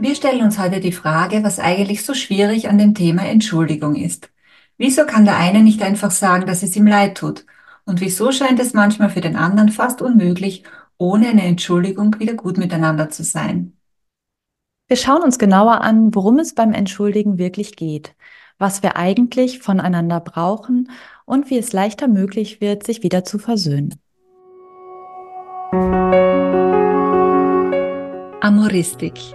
Wir stellen uns heute die Frage, was eigentlich so schwierig an dem Thema Entschuldigung ist. Wieso kann der eine nicht einfach sagen, dass es ihm leid tut? Und wieso scheint es manchmal für den anderen fast unmöglich, ohne eine Entschuldigung wieder gut miteinander zu sein? Wir schauen uns genauer an, worum es beim Entschuldigen wirklich geht, was wir eigentlich voneinander brauchen und wie es leichter möglich wird, sich wieder zu versöhnen. Amoristik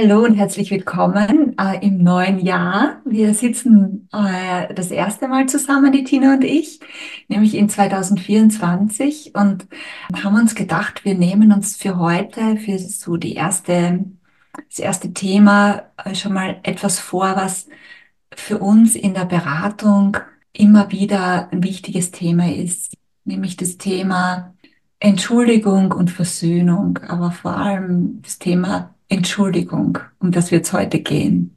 Hallo und herzlich willkommen äh, im neuen Jahr. Wir sitzen äh, das erste Mal zusammen, die Tina und ich, nämlich in 2024 und haben uns gedacht, wir nehmen uns für heute, für so die erste, das erste Thema äh, schon mal etwas vor, was für uns in der Beratung immer wieder ein wichtiges Thema ist, nämlich das Thema Entschuldigung und Versöhnung, aber vor allem das Thema Entschuldigung, um das wird es heute gehen.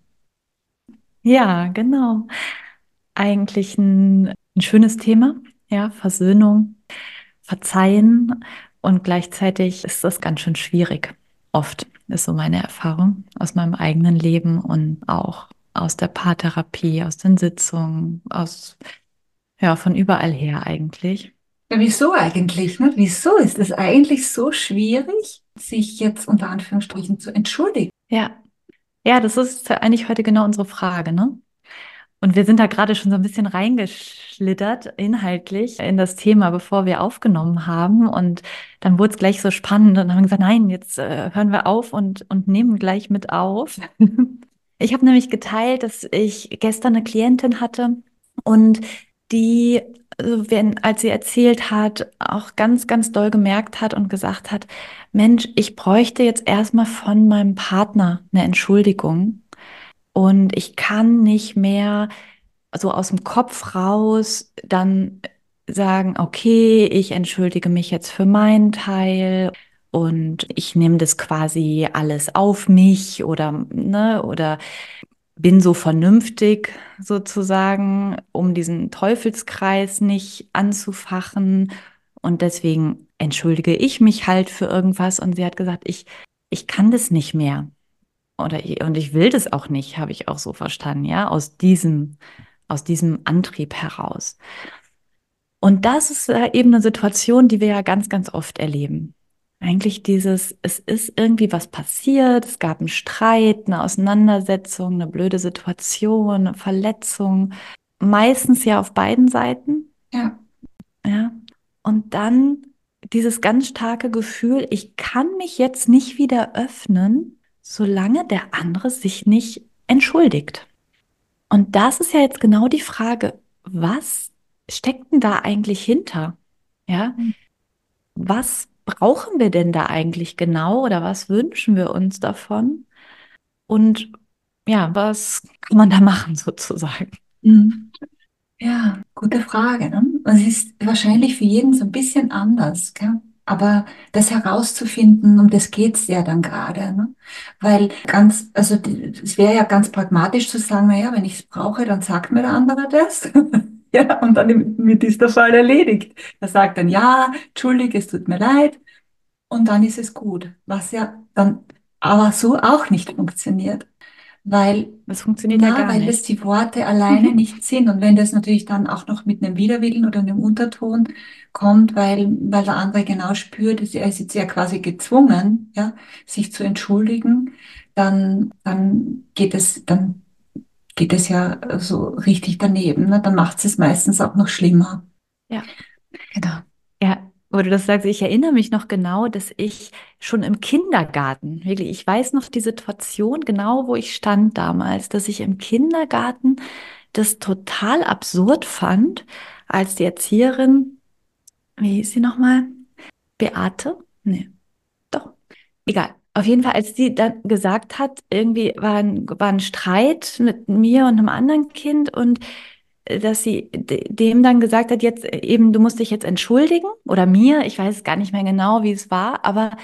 Ja, genau. Eigentlich ein, ein schönes Thema, ja, Versöhnung, Verzeihen und gleichzeitig ist das ganz schön schwierig. Oft ist so meine Erfahrung aus meinem eigenen Leben und auch aus der Paartherapie, aus den Sitzungen, aus, ja, von überall her eigentlich. Ja, wieso eigentlich? Ne? Wieso ist es eigentlich so schwierig, sich jetzt unter Anführungsstrichen zu entschuldigen? Ja, ja, das ist eigentlich heute genau unsere Frage, ne? Und wir sind da gerade schon so ein bisschen reingeschlittert inhaltlich in das Thema, bevor wir aufgenommen haben. Und dann wurde es gleich so spannend und haben gesagt, nein, jetzt äh, hören wir auf und, und nehmen gleich mit auf. ich habe nämlich geteilt, dass ich gestern eine Klientin hatte und die wenn, als sie erzählt hat, auch ganz, ganz doll gemerkt hat und gesagt hat, Mensch, ich bräuchte jetzt erstmal von meinem Partner eine Entschuldigung. Und ich kann nicht mehr so aus dem Kopf raus dann sagen, okay, ich entschuldige mich jetzt für meinen Teil und ich nehme das quasi alles auf mich oder ne oder bin so vernünftig sozusagen, um diesen Teufelskreis nicht anzufachen. Und deswegen entschuldige ich mich halt für irgendwas. Und sie hat gesagt, ich, ich kann das nicht mehr. Oder, und ich will das auch nicht, habe ich auch so verstanden, ja, aus diesem, aus diesem Antrieb heraus. Und das ist eben eine Situation, die wir ja ganz, ganz oft erleben. Eigentlich dieses, es ist irgendwie was passiert, es gab einen Streit, eine Auseinandersetzung, eine blöde Situation, eine Verletzung. Meistens ja auf beiden Seiten. Ja. Ja. Und dann dieses ganz starke Gefühl, ich kann mich jetzt nicht wieder öffnen, solange der andere sich nicht entschuldigt. Und das ist ja jetzt genau die Frage, was steckt denn da eigentlich hinter? Ja, mhm. was brauchen wir denn da eigentlich genau oder was wünschen wir uns davon? Und ja, was kann man da machen sozusagen? Mhm. Ja, gute Frage. Ne? Es ist wahrscheinlich für jeden so ein bisschen anders. Gell? Aber das herauszufinden, um das geht es ja dann gerade. Ne? Weil ganz, also es wäre ja ganz pragmatisch zu sagen, naja, wenn ich es brauche, dann sagt mir der andere das. Ja, und dann wird ist der Fall erledigt. Er sagt dann, ja, entschuldige, es tut mir leid. Und dann ist es gut. Was ja dann aber so auch nicht funktioniert. Weil, das funktioniert na, ja gar weil nicht. das die Worte alleine nicht sind. Und wenn das natürlich dann auch noch mit einem Widerwillen oder einem Unterton kommt, weil, weil der andere genau spürt, er ist jetzt ja quasi gezwungen, ja, sich zu entschuldigen, dann, dann geht es, dann geht es ja so richtig daneben. Ne? Dann macht es meistens auch noch schlimmer. Ja. Genau. Ja, wo du das sagst, ich erinnere mich noch genau, dass ich schon im Kindergarten, wirklich, ich weiß noch die Situation genau, wo ich stand damals, dass ich im Kindergarten das total absurd fand, als die Erzieherin, wie hieß sie nochmal? Beate? Nee, doch, egal. Auf jeden Fall, als sie dann gesagt hat, irgendwie war ein, war ein Streit mit mir und einem anderen Kind und äh, dass sie dem dann gesagt hat, jetzt eben, du musst dich jetzt entschuldigen oder mir, ich weiß gar nicht mehr genau, wie es war, aber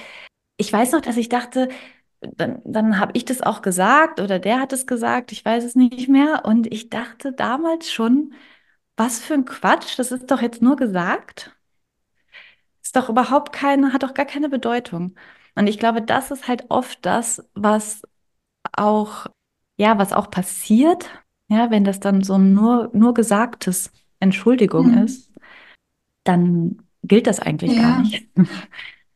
ich weiß noch, dass ich dachte, dann, dann habe ich das auch gesagt oder der hat es gesagt, ich weiß es nicht mehr. Und ich dachte damals schon, was für ein Quatsch, das ist doch jetzt nur gesagt. Ist doch überhaupt keine, hat doch gar keine Bedeutung. Und ich glaube, das ist halt oft das, was auch, ja, was auch passiert, ja, wenn das dann so nur, nur gesagtes Entschuldigung Mhm. ist, dann gilt das eigentlich gar Ja. nicht.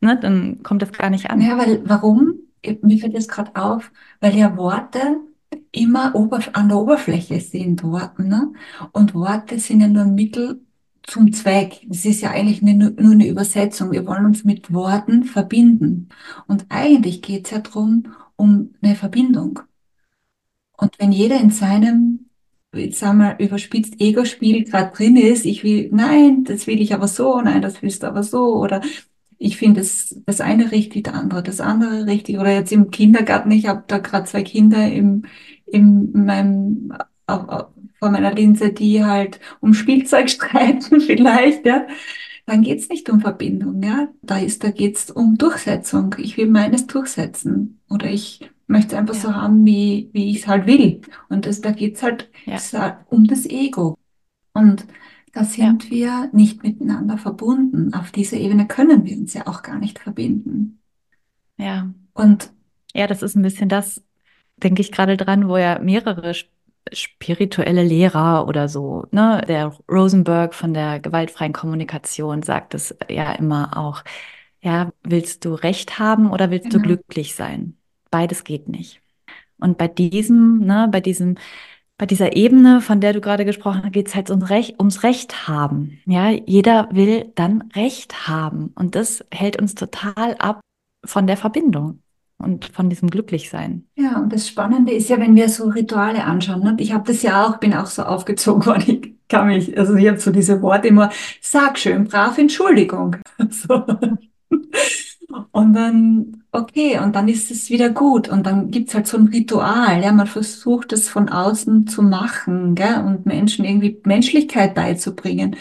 Ne, dann kommt das gar nicht an. Ja, weil warum? Mir fällt das gerade auf, weil ja Worte immer an der Oberfläche sind, Worten, ne? Und Worte sind ja nur ein Mittel zum Zweck. Das ist ja eigentlich nur, eine Übersetzung. Wir wollen uns mit Worten verbinden. Und eigentlich geht es ja darum, um eine Verbindung. Und wenn jeder in seinem, jetzt sagen wir, überspitzt Ego-Spiel gerade drin ist, ich will, nein, das will ich aber so, nein, das willst du aber so, oder ich finde das, das eine richtig, das andere, das andere richtig. Oder jetzt im Kindergarten, ich habe da gerade zwei Kinder im, im meinem, vor meiner Linse, die halt um Spielzeug streiten vielleicht, ja. Dann geht's nicht um Verbindung, ja. Da ist, da geht's um Durchsetzung. Ich will meines durchsetzen. Oder ich möchte es einfach so Ja, haben, wie, wie ich es halt will. Und das, da geht's halt ja, halt um das Ego. Und da ja, sind wir nicht miteinander verbunden. Auf dieser Ebene können wir uns ja auch gar nicht verbinden. ja. Und Ja, das ist ein bisschen das, denke ich gerade dran, wo ja mehrere spirituelle Lehrer oder so, ne, der Rosenberg von der gewaltfreien Kommunikation sagt es ja immer auch, ja, willst du Recht haben oder willst du genau, glücklich sein? Beides geht nicht. Und bei diesem, ne, bei diesem, bei dieser Ebene, von der du gerade gesprochen hast, geht es halt ums Recht, ums Recht haben. Ja, jeder will dann Recht haben. Und das hält uns total ab von der Verbindung und von diesem Glücklichsein. ja, und das Spannende ist ja, wenn wir so Rituale anschauen, ne? Ich habe das ja auch, bin auch so aufgezogen worden. Ich kann mich, also ich habe so diese Worte immer, sag schön brav Entschuldigung. So. Und dann, okay, und dann ist es wieder gut. Und dann gibt's halt so ein Ritual. Ja, man versucht es von außen zu machen, gell, und Menschen irgendwie Menschlichkeit beizubringen.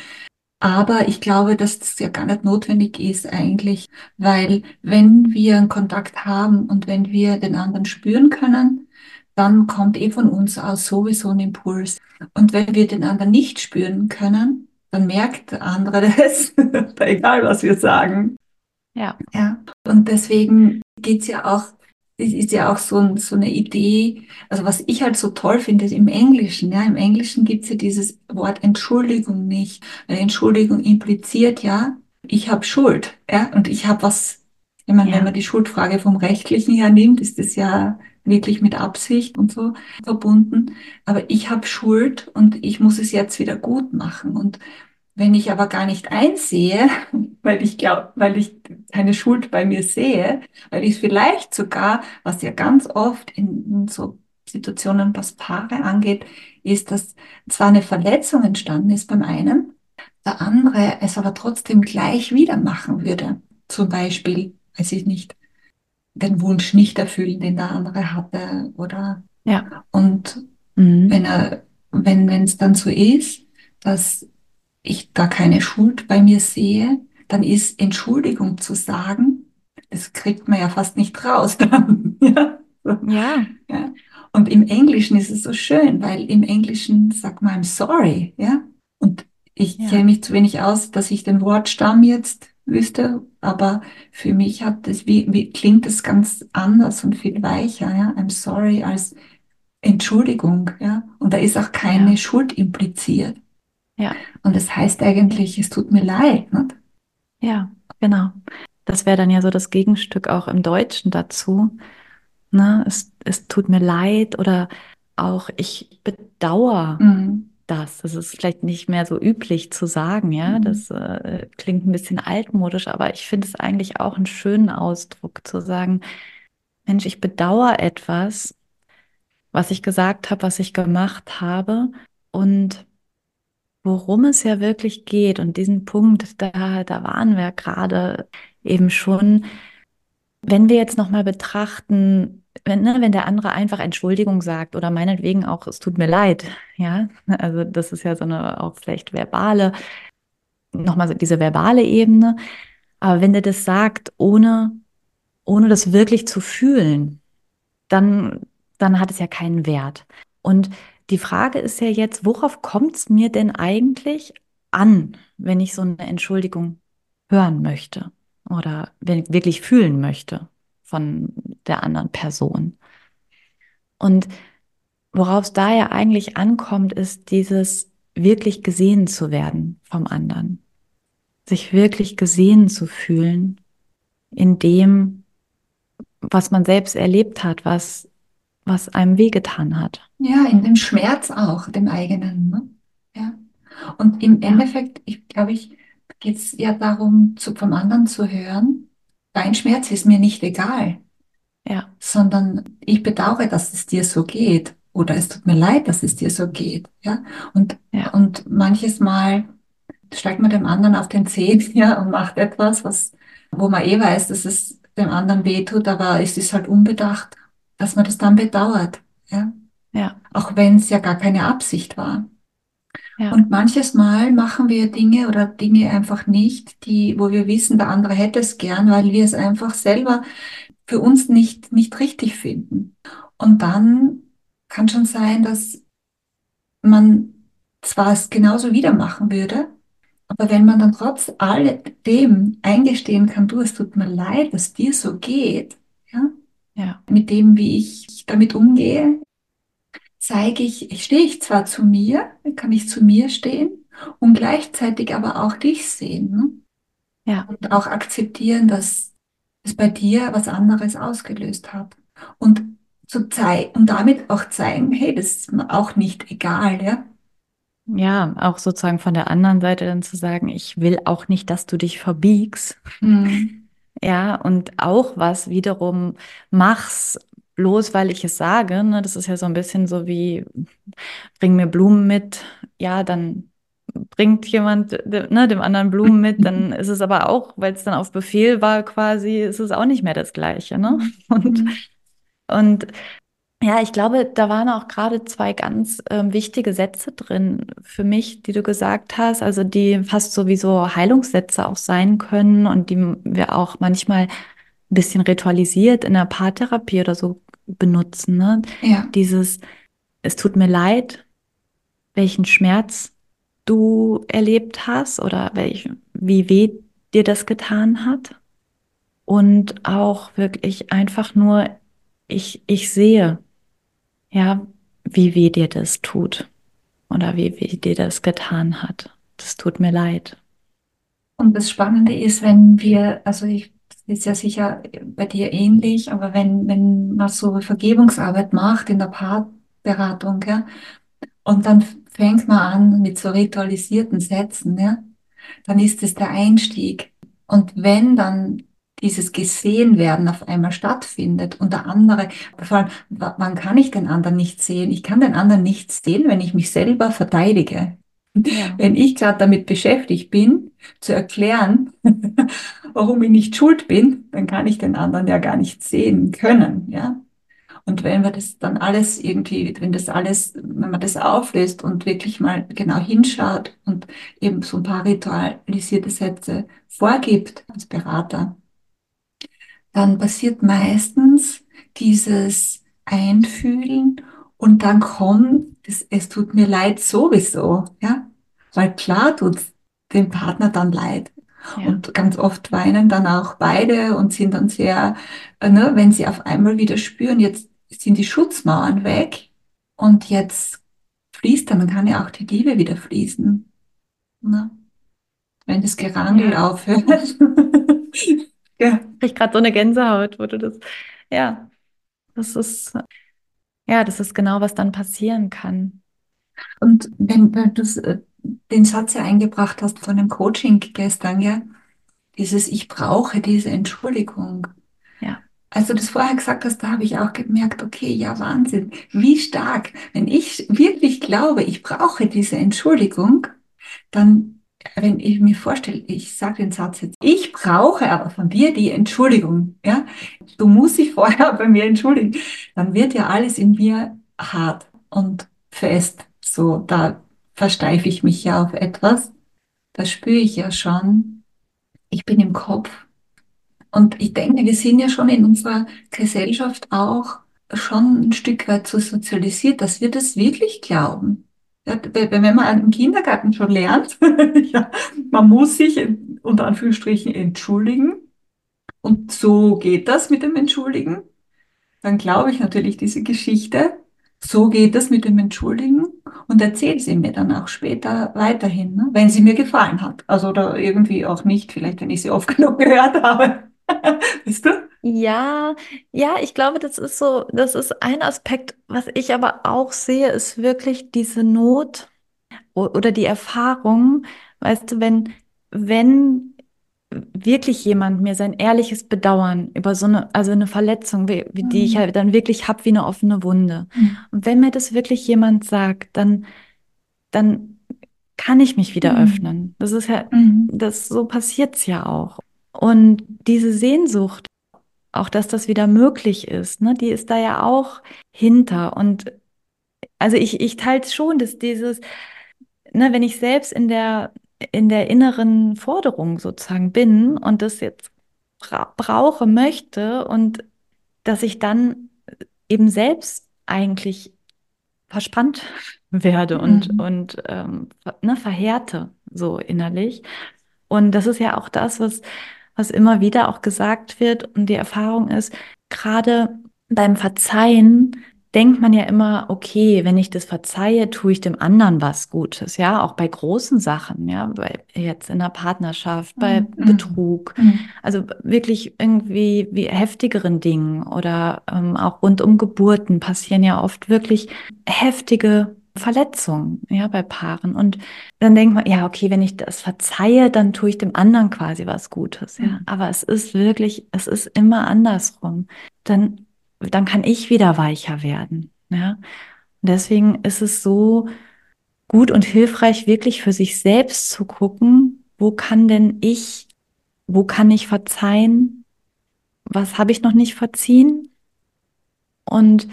Aber ich glaube, dass das ja gar nicht notwendig ist eigentlich, weil wenn wir einen Kontakt haben und wenn wir den anderen spüren können, dann kommt eh von uns aus sowieso ein Impuls. Und wenn wir den anderen nicht spüren können, dann merkt der andere das, egal was wir sagen. Ja, Ja, und deswegen geht's ja auch, es ist ja auch so, ein, so eine Idee, also was ich halt so toll finde, ist im Englischen, ja, im Englischen gibt's ja dieses Wort Entschuldigung nicht, weil Entschuldigung impliziert ja, ich habe Schuld, ja, und ich habe was, ich meine, wenn ja, man die Schuldfrage vom Rechtlichen her nimmt, ist das ja wirklich mit Absicht und so verbunden, aber ich habe Schuld und ich muss es jetzt wieder gut machen. Und wenn ich aber gar nicht einsehe, weil ich glaube, weil ich keine Schuld bei mir sehe, weil ich vielleicht sogar, was ja ganz oft in, in so Situationen, was Paare angeht, ist, dass zwar eine Verletzung entstanden ist beim einen, der andere es aber trotzdem gleich wieder machen würde. Zum Beispiel, weiß ich nicht, den Wunsch nicht erfüllen, den der andere hatte, oder ja. und Mhm. wenn er, wenn, wenn es dann so ist, dass ich da keine Schuld bei mir sehe, dann ist Entschuldigung zu sagen, das kriegt man ja fast nicht raus dann. Ja, Ja, ja. Und im Englischen ist es so schön, weil im Englischen sagt man I'm sorry, ja. Und ich kenne ja, mich zu wenig aus, dass ich den Wortstamm jetzt wüsste, aber für mich hat das, wie, wie klingt das ganz anders und viel weicher, ja. I'm sorry als Entschuldigung, ja. Und da ist auch keine ja, Schuld impliziert. Ja, Und das heißt eigentlich, es tut mir leid, nicht? ja, genau. Das wäre dann ja so das Gegenstück auch im Deutschen dazu. Ne? Es, es tut mir leid oder auch ich bedauere Mhm. das. Das ist vielleicht nicht mehr so üblich zu sagen, ja. Mhm. Das äh, klingt ein bisschen altmodisch, aber ich finde es eigentlich auch einen schönen Ausdruck zu sagen, Mensch, ich bedauere etwas, was ich gesagt habe, was ich gemacht habe und worum es ja wirklich geht. Und diesen Punkt, da, da waren wir gerade eben schon, Wenn wir jetzt nochmal betrachten, wenn, ne, wenn der andere einfach Entschuldigung sagt oder meinetwegen auch, es tut mir leid, ja, also das ist ja so eine auch vielleicht verbale, nochmal so diese verbale Ebene, aber wenn der das sagt, ohne, ohne das wirklich zu fühlen, dann, dann hat es ja keinen Wert. Und die Frage ist ja jetzt, worauf kommt es mir denn eigentlich an, wenn ich so eine Entschuldigung hören möchte oder wirklich fühlen möchte von der anderen Person? Und worauf es da ja eigentlich ankommt, ist dieses wirklich gesehen zu werden vom anderen, sich wirklich gesehen zu fühlen in dem, was man selbst erlebt hat, was, was einem wehgetan hat. Ja, in dem Schmerz auch, dem eigenen. Ne? Ja. Und im Endeffekt, ich glaube ich, geht es ja darum, zu, vom anderen zu hören, dein Schmerz ist mir nicht egal. Ja. Sondern ich bedauere, dass es dir so geht. Oder es tut mir leid, dass es dir so geht. Ja. Und, ja. und manches Mal steigt man dem anderen auf den Zehen ja, und macht etwas, was, wo man eh weiß, dass es dem anderen wehtut, aber es ist halt unbedacht, dass man das dann bedauert. Ja. Ja. Auch wenn es ja gar keine Absicht war. Ja. Und manches Mal machen wir Dinge oder Dinge einfach nicht, die, wo wir wissen, der andere hätte es gern, weil wir es einfach selber für uns nicht, nicht richtig finden. Und dann kann schon sein, dass man zwar es genauso wieder machen würde, aber wenn man dann trotz alledem eingestehen kann, du, es tut mir leid, dass dir so geht, ja, ja. mit dem, wie ich damit umgehe, zeige ich, ich stehe ich zwar zu mir, kann ich zu mir stehen und gleichzeitig aber auch dich sehen. Ne? Ja. Und auch akzeptieren, dass es bei dir was anderes ausgelöst hat. Und zu zeigen und damit auch zeigen, hey, das ist mir auch nicht egal, ja. Ja, auch sozusagen von der anderen Seite dann zu sagen, ich will auch nicht, dass du dich verbiegst. Mhm. Ja, und auch was wiederum machst, bloß weil ich es sage. Ne? Das ist ja so ein bisschen so wie, bring mir Blumen mit, ja, dann bringt jemand ne, dem anderen Blumen mit, dann ist es aber auch, weil es dann auf Befehl war quasi, ist es auch nicht mehr das Gleiche. Ne? Und, und ja, ich glaube, da waren auch gerade zwei ganz ähm, wichtige Sätze drin für mich, die du gesagt hast, also die fast sowieso Heilungssätze auch sein können und die wir auch manchmal ein bisschen ritualisiert in der Paartherapie oder so benutzen. Ne? Ja. Dieses, es tut mir leid, welchen Schmerz du erlebt hast oder welch, wie weh dir das getan hat. Und auch wirklich einfach nur, ich, ich sehe, ja, wie weh dir das tut oder wie weh dir das getan hat. Das tut mir leid. Und das Spannende ist, wenn wir, also ich ist ja sicher bei dir ähnlich, aber wenn, wenn man so Vergebungsarbeit macht in der Paarberatung, ja, und dann fängt man an mit so ritualisierten Sätzen, ja, dann ist es der Einstieg. Und wenn dann dieses gesehen werden auf einmal stattfindet und der andere, vor allem, wann kann ich den anderen nicht sehen? Ich kann den anderen nicht sehen, wenn ich mich selber verteidige. Ja. Wenn ich gerade damit beschäftigt bin, zu erklären, warum ich nicht schuld bin, dann kann ich den anderen ja gar nicht sehen können, ja. Und wenn wir das dann alles irgendwie, wenn das alles, wenn man das auflöst und wirklich mal genau hinschaut und eben so ein paar ritualisierte Sätze vorgibt als Berater, dann passiert meistens dieses Einfühlen und dann kommt, das, es tut mir leid sowieso, ja, weil klar tut dem Partner dann leid. Ja. Und ganz oft weinen dann auch beide und sind dann sehr, äh, ne, wenn sie auf einmal wieder spüren, jetzt sind die Schutzmauern weg und jetzt fließt dann, dann kann ja auch die Liebe wieder fließen. Ne? Wenn das Gerangel ja. aufhört. ja. Ich gerade so eine Gänsehaut, wo du das, ja, das ist, ja, das ist genau, was dann passieren kann. Und wenn, wenn du äh, den Satz ja eingebracht hast von dem Coaching gestern, ja, dieses Ich brauche diese Entschuldigung. Ja. Als du das vorher gesagt hast, da habe ich auch gemerkt, okay, ja, Wahnsinn, wie stark. Wenn ich wirklich glaube, ich brauche diese Entschuldigung, dann wenn ich mir vorstelle, ich sage den Satz jetzt, ich brauche aber von dir die Entschuldigung, ja, du musst dich vorher bei mir entschuldigen, dann wird ja alles in mir hart und fest. So, da versteife ich mich ja auf etwas. Da spüre ich ja schon, ich bin im Kopf. Und ich denke, wir sind ja schon in unserer Gesellschaft auch schon ein Stück weit so sozialisiert, dass wir das wirklich glauben. Ja, wenn man im Kindergarten schon lernt, ja, man muss sich unter Anführungsstrichen entschuldigen. Und so geht das mit dem Entschuldigen. Dann glaube ich natürlich diese Geschichte. So geht das mit dem Entschuldigen und erzähle sie mir dann auch später weiterhin, ne? wenn sie mir gefallen hat. Also oder irgendwie auch nicht, vielleicht wenn ich sie oft genug gehört habe. Weißt du? Ja, ja, ich glaube, das ist so, das ist ein Aspekt, was ich aber auch sehe, ist wirklich diese Not o- oder die Erfahrung, weißt du, wenn, wenn wirklich jemand mir sein ehrliches Bedauern über so eine, also eine Verletzung, wie, wie die ich Mhm. halt dann wirklich hab wie eine offene Wunde. Mhm. Und wenn mir das wirklich jemand sagt, dann, dann kann ich mich wieder Mhm. öffnen. Das ist ja, Mhm. das, so passiert's ja auch. Und diese Sehnsucht, auch dass das wieder möglich ist, ne, die ist da ja auch hinter. Und also ich, ich teile schon, dass dieses, ne, wenn ich selbst in der, in der inneren Forderung sozusagen bin und das jetzt bra brauche, möchte und dass ich dann eben selbst eigentlich verspannt werde und, Mhm. und ähm, ne, verhärte so innerlich. Und das ist ja auch das, was, was immer wieder auch gesagt wird. Und die Erfahrung ist, gerade beim Verzeihen denkt man ja immer, okay, wenn ich das verzeihe, tue ich dem anderen was Gutes, ja, auch bei großen Sachen, ja, bei jetzt in der Partnerschaft, bei Mhm. Betrug, Mhm. also wirklich irgendwie wie heftigeren Dingen oder ähm, auch rund um Geburten passieren ja oft wirklich heftige Verletzungen, ja, bei Paaren. Und dann denkt man, ja, okay, wenn ich das verzeihe, dann tue ich dem anderen quasi was Gutes, ja. Mhm. Aber es ist wirklich, es ist immer andersrum. Dann, dann kann ich wieder weicher werden, ja. Und deswegen ist es so gut und hilfreich, wirklich für sich selbst zu gucken, wo kann denn ich, wo kann ich verzeihen? Was habe ich noch nicht verziehen? Und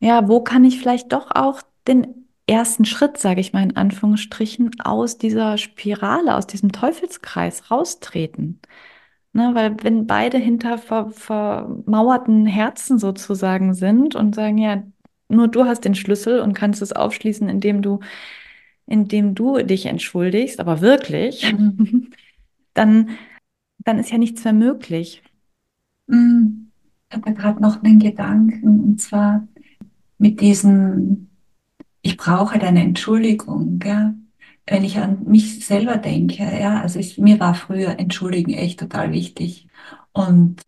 ja, wo kann ich vielleicht doch auch den ersten Schritt, sage ich mal in Anführungsstrichen, aus dieser Spirale, aus diesem Teufelskreis raustreten? Ne, weil wenn beide hinter ver vermauerten Herzen sozusagen sind und sagen, ja, nur du hast den Schlüssel und kannst es aufschließen, indem du, indem du dich entschuldigst, aber wirklich, Mhm. dann, dann ist ja nichts mehr möglich. Mhm. Ich habe gerade noch einen Gedanken, und zwar mit diesem, ich brauche deine Entschuldigung, gell? Wenn ich an mich selber denke, ja, also ich, mir war früher Entschuldigen echt total wichtig. Und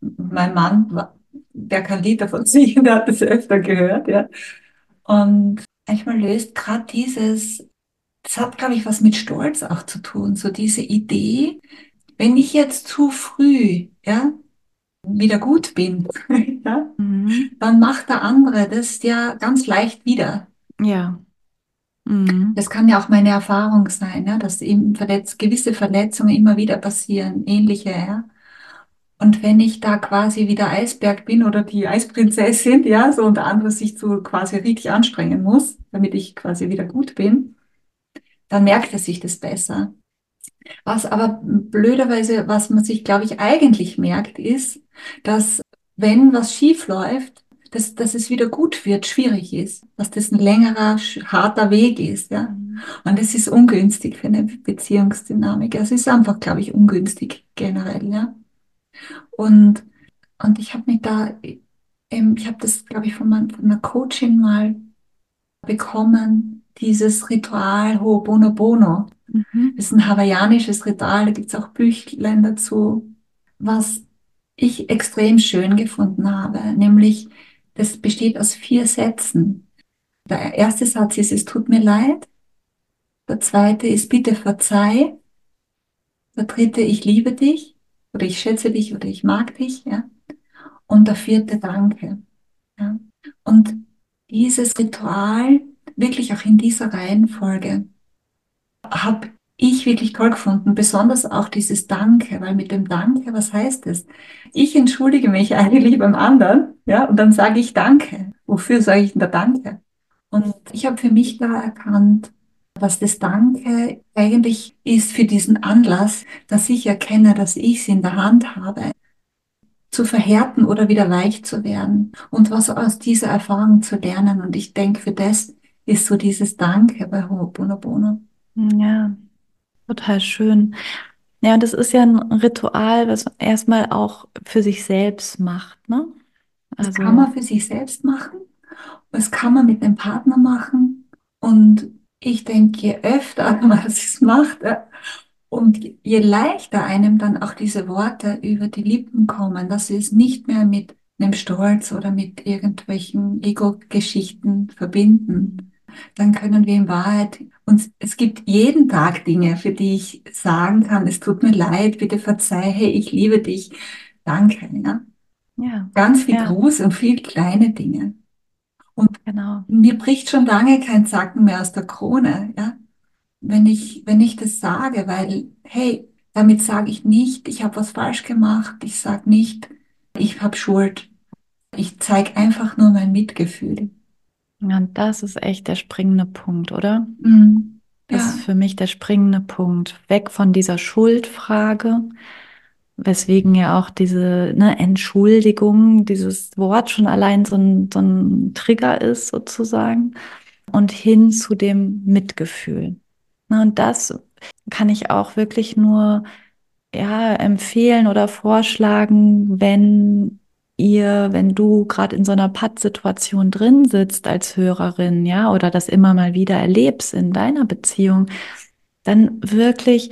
mein Mann, der kann Lieder von singen, der hat das öfter gehört, ja. Und manchmal löst gerade dieses, das hat, glaube ich, was mit Stolz auch zu tun, so diese Idee, wenn ich jetzt zu früh, ja, wieder gut bin, ja, Mhm. dann macht der andere das ja ganz leicht wieder. Ja. Mhm. Das kann ja auch meine Erfahrung sein, ja, dass eben verletz gewisse Verletzungen immer wieder passieren, ähnliche, ja. Und wenn ich da quasi wie der Eisberg bin oder die Eisprinzessin, ja, so und der andere sich so quasi richtig anstrengen muss, damit ich quasi wieder gut bin, dann merkt er sich das besser. Was aber blöderweise, was man sich, glaube ich, eigentlich merkt, ist, dass wenn was schief läuft, dass, dass es wieder gut wird, schwierig ist, dass das ein längerer, harter Weg ist, ja. Mhm. Und das ist ungünstig für eine Beziehungsdynamik. Es ist einfach, glaube ich, ungünstig generell, ja. Und, und ich habe mich da, ähm, ich habe das, glaube ich, von, mein, von einer Coachin mal bekommen, dieses Ritual Ho'oponopono. Mhm. Das ist ein hawaiianisches Ritual, da gibt es auch Büchlein dazu, was ich extrem schön gefunden habe, nämlich das besteht aus vier Sätzen. Der erste Satz ist, es tut mir leid. Der zweite ist, bitte verzeih. Der dritte, ich liebe dich oder ich schätze dich oder ich mag dich. Ja? Und der vierte, danke. Ja? Und dieses Ritual, wirklich auch in dieser Reihenfolge, habe ich wirklich toll gefunden, besonders auch dieses Danke, weil mit dem Danke, was heißt es? Ich entschuldige mich eigentlich beim anderen, ja, und dann sage ich Danke. Wofür sage ich denn da Danke? Und ich habe für mich da erkannt, was das Danke eigentlich ist für diesen Anlass, dass ich erkenne, dass ich es in der Hand habe, zu verhärten oder wieder weich zu werden und was aus dieser Erfahrung zu lernen. Und ich denke, für das ist so dieses Danke bei Ho'oponopono. Ja, total schön. Ja, und das ist ja ein Ritual, was man erstmal auch für sich selbst macht, ne? Also, das kann man für sich selbst machen, das kann man mit dem Partner machen. Und ich denke, je öfter man es macht, und je leichter einem dann auch diese Worte über die Lippen kommen, dass sie es nicht mehr mit einem Stolz oder mit irgendwelchen Ego-Geschichten verbinden, dann können wir in Wahrheit uns, es gibt jeden Tag Dinge, für die ich sagen kann, es tut mir leid, bitte verzeih, hey, ich liebe dich, danke, ja. Ja. Ganz viel ja. große und viel kleine Dinge. Und genau. mir bricht schon lange kein Zacken mehr aus der Krone, ja wenn ich, wenn ich das sage, weil, hey, damit sage ich nicht, ich habe was falsch gemacht, ich sage nicht, ich habe Schuld. Ich zeige einfach nur mein Mitgefühl. Ja, und das ist echt der springende Punkt, oder? Mhm. Das ja. ist für mich der springende Punkt. Weg von dieser Schuldfrage, weswegen ja auch diese ne, Entschuldigung, dieses Wort schon allein so ein, so ein Trigger ist, sozusagen, und hin zu dem Mitgefühl. Ne, und das kann ich auch wirklich nur ja, empfehlen oder vorschlagen, wenn ihr, wenn du gerade in so einer Pattsituation drin sitzt als Hörerin, ja, oder das immer mal wieder erlebst in deiner Beziehung, dann wirklich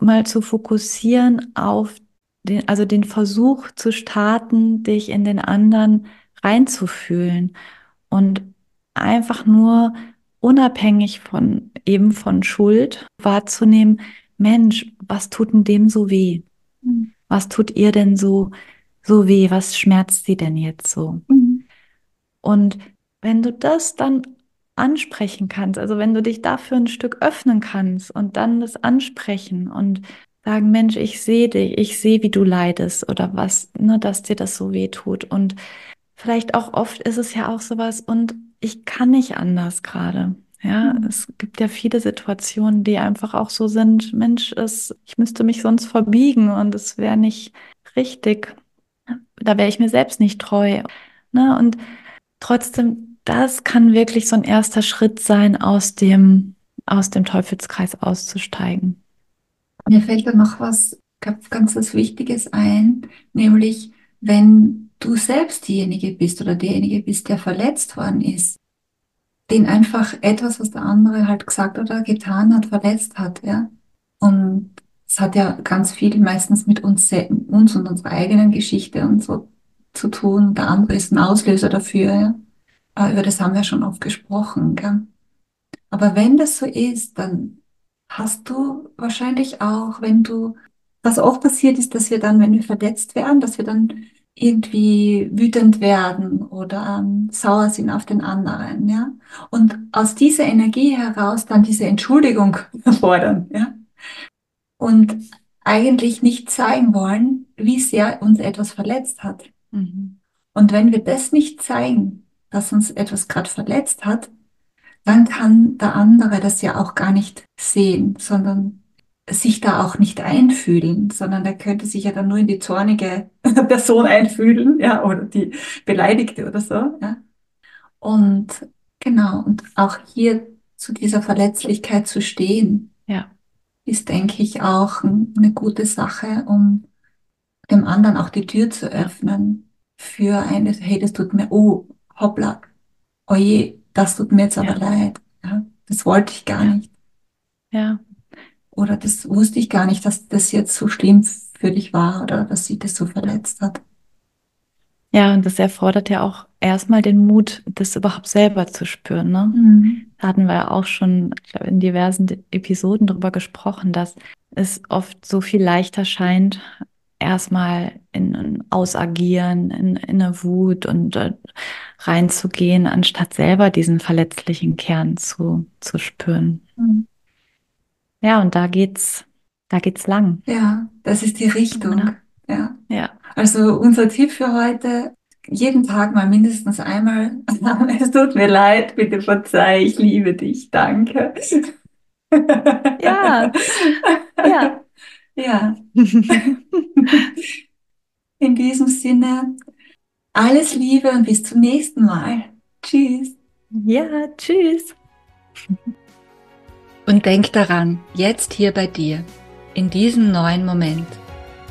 mal zu fokussieren auf den, also den Versuch zu starten, dich in den anderen reinzufühlen und einfach nur unabhängig von eben von Schuld wahrzunehmen, Mensch, was tut denn dem so weh? Mhm. Was tut ihr denn so, so weh? Was schmerzt sie denn jetzt so? Mhm. Und wenn du das dann ansprechen kannst, also wenn du dich dafür ein Stück öffnen kannst und dann das ansprechen und sagen, Mensch, ich sehe dich, ich sehe, wie du leidest oder was, ne, dass dir das so weh tut. Und vielleicht auch oft ist es ja auch sowas und ich kann nicht anders gerade. Ja, mhm. es gibt ja viele Situationen, die einfach auch so sind, Mensch, es, ich müsste mich sonst verbiegen und es wäre nicht richtig. Da wäre ich mir selbst nicht treu. Ne? Und trotzdem, das kann wirklich so ein erster Schritt sein, aus dem, aus dem Teufelskreis auszusteigen. Mir fällt da noch was ganz, ganz Wichtiges ein, nämlich wenn du selbst diejenige bist oder derjenige bist, der verletzt worden ist, den einfach etwas, was der andere halt gesagt oder getan hat, verletzt hat, ja. Und es hat ja ganz viel meistens mit uns, uns und unserer eigenen Geschichte und so zu tun. Der andere ist ein Auslöser dafür, ja. Aber über das haben wir schon oft gesprochen, gell? Aber wenn das so ist, dann hast du wahrscheinlich auch, wenn du, was oft passiert ist, dass wir dann, wenn wir verletzt werden, dass wir dann irgendwie wütend werden oder ähm, sauer sind auf den anderen, ja. Und aus dieser Energie heraus dann diese Entschuldigung fordern, ja. Und eigentlich nicht zeigen wollen, wie sehr uns etwas verletzt hat. Mhm. Und wenn wir das nicht zeigen, dass uns etwas gerade verletzt hat, dann kann der andere das ja auch gar nicht sehen, sondern sich da auch nicht einfühlen, sondern er könnte sich ja dann nur in die zornige Person einfühlen, ja, oder die Beleidigte oder so, ja. Und genau, und auch hier zu dieser Verletzlichkeit zu stehen, ja. Ist, denke ich, auch eine gute Sache, um dem anderen auch die Tür zu öffnen für eine, hey, das tut mir, oh, hoppla, oje, das tut mir jetzt aber ja. leid, ja, das wollte ich gar ja. nicht. Ja, oder das wusste ich gar nicht, dass das jetzt so schlimm für dich war oder dass sie das so verletzt hat. Ja, und das erfordert ja auch erstmal den Mut, das überhaupt selber zu spüren. Ne? Mhm. Da hatten wir ja auch schon glaub, in diversen Episoden darüber gesprochen, dass es oft so viel leichter scheint, erstmal in ein Ausagieren, in, in eine Wut und äh, reinzugehen, anstatt selber diesen verletzlichen Kern zu, zu spüren. Mhm. Ja, und da geht's, da geht's lang. Ja, das ist die Richtung. Genau. Ja. Ja. Also unser Tipp für heute, jeden Tag mal mindestens einmal, es tut mir leid, bitte verzeih, ich liebe dich, danke. Ja. Ja. Ja. In diesem Sinne, alles Liebe und bis zum nächsten Mal. Tschüss. Ja, tschüss. Und denk daran, jetzt hier bei dir, in diesem neuen Moment.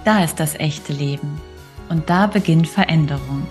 Da ist das echte Leben. Und da beginnt Veränderung.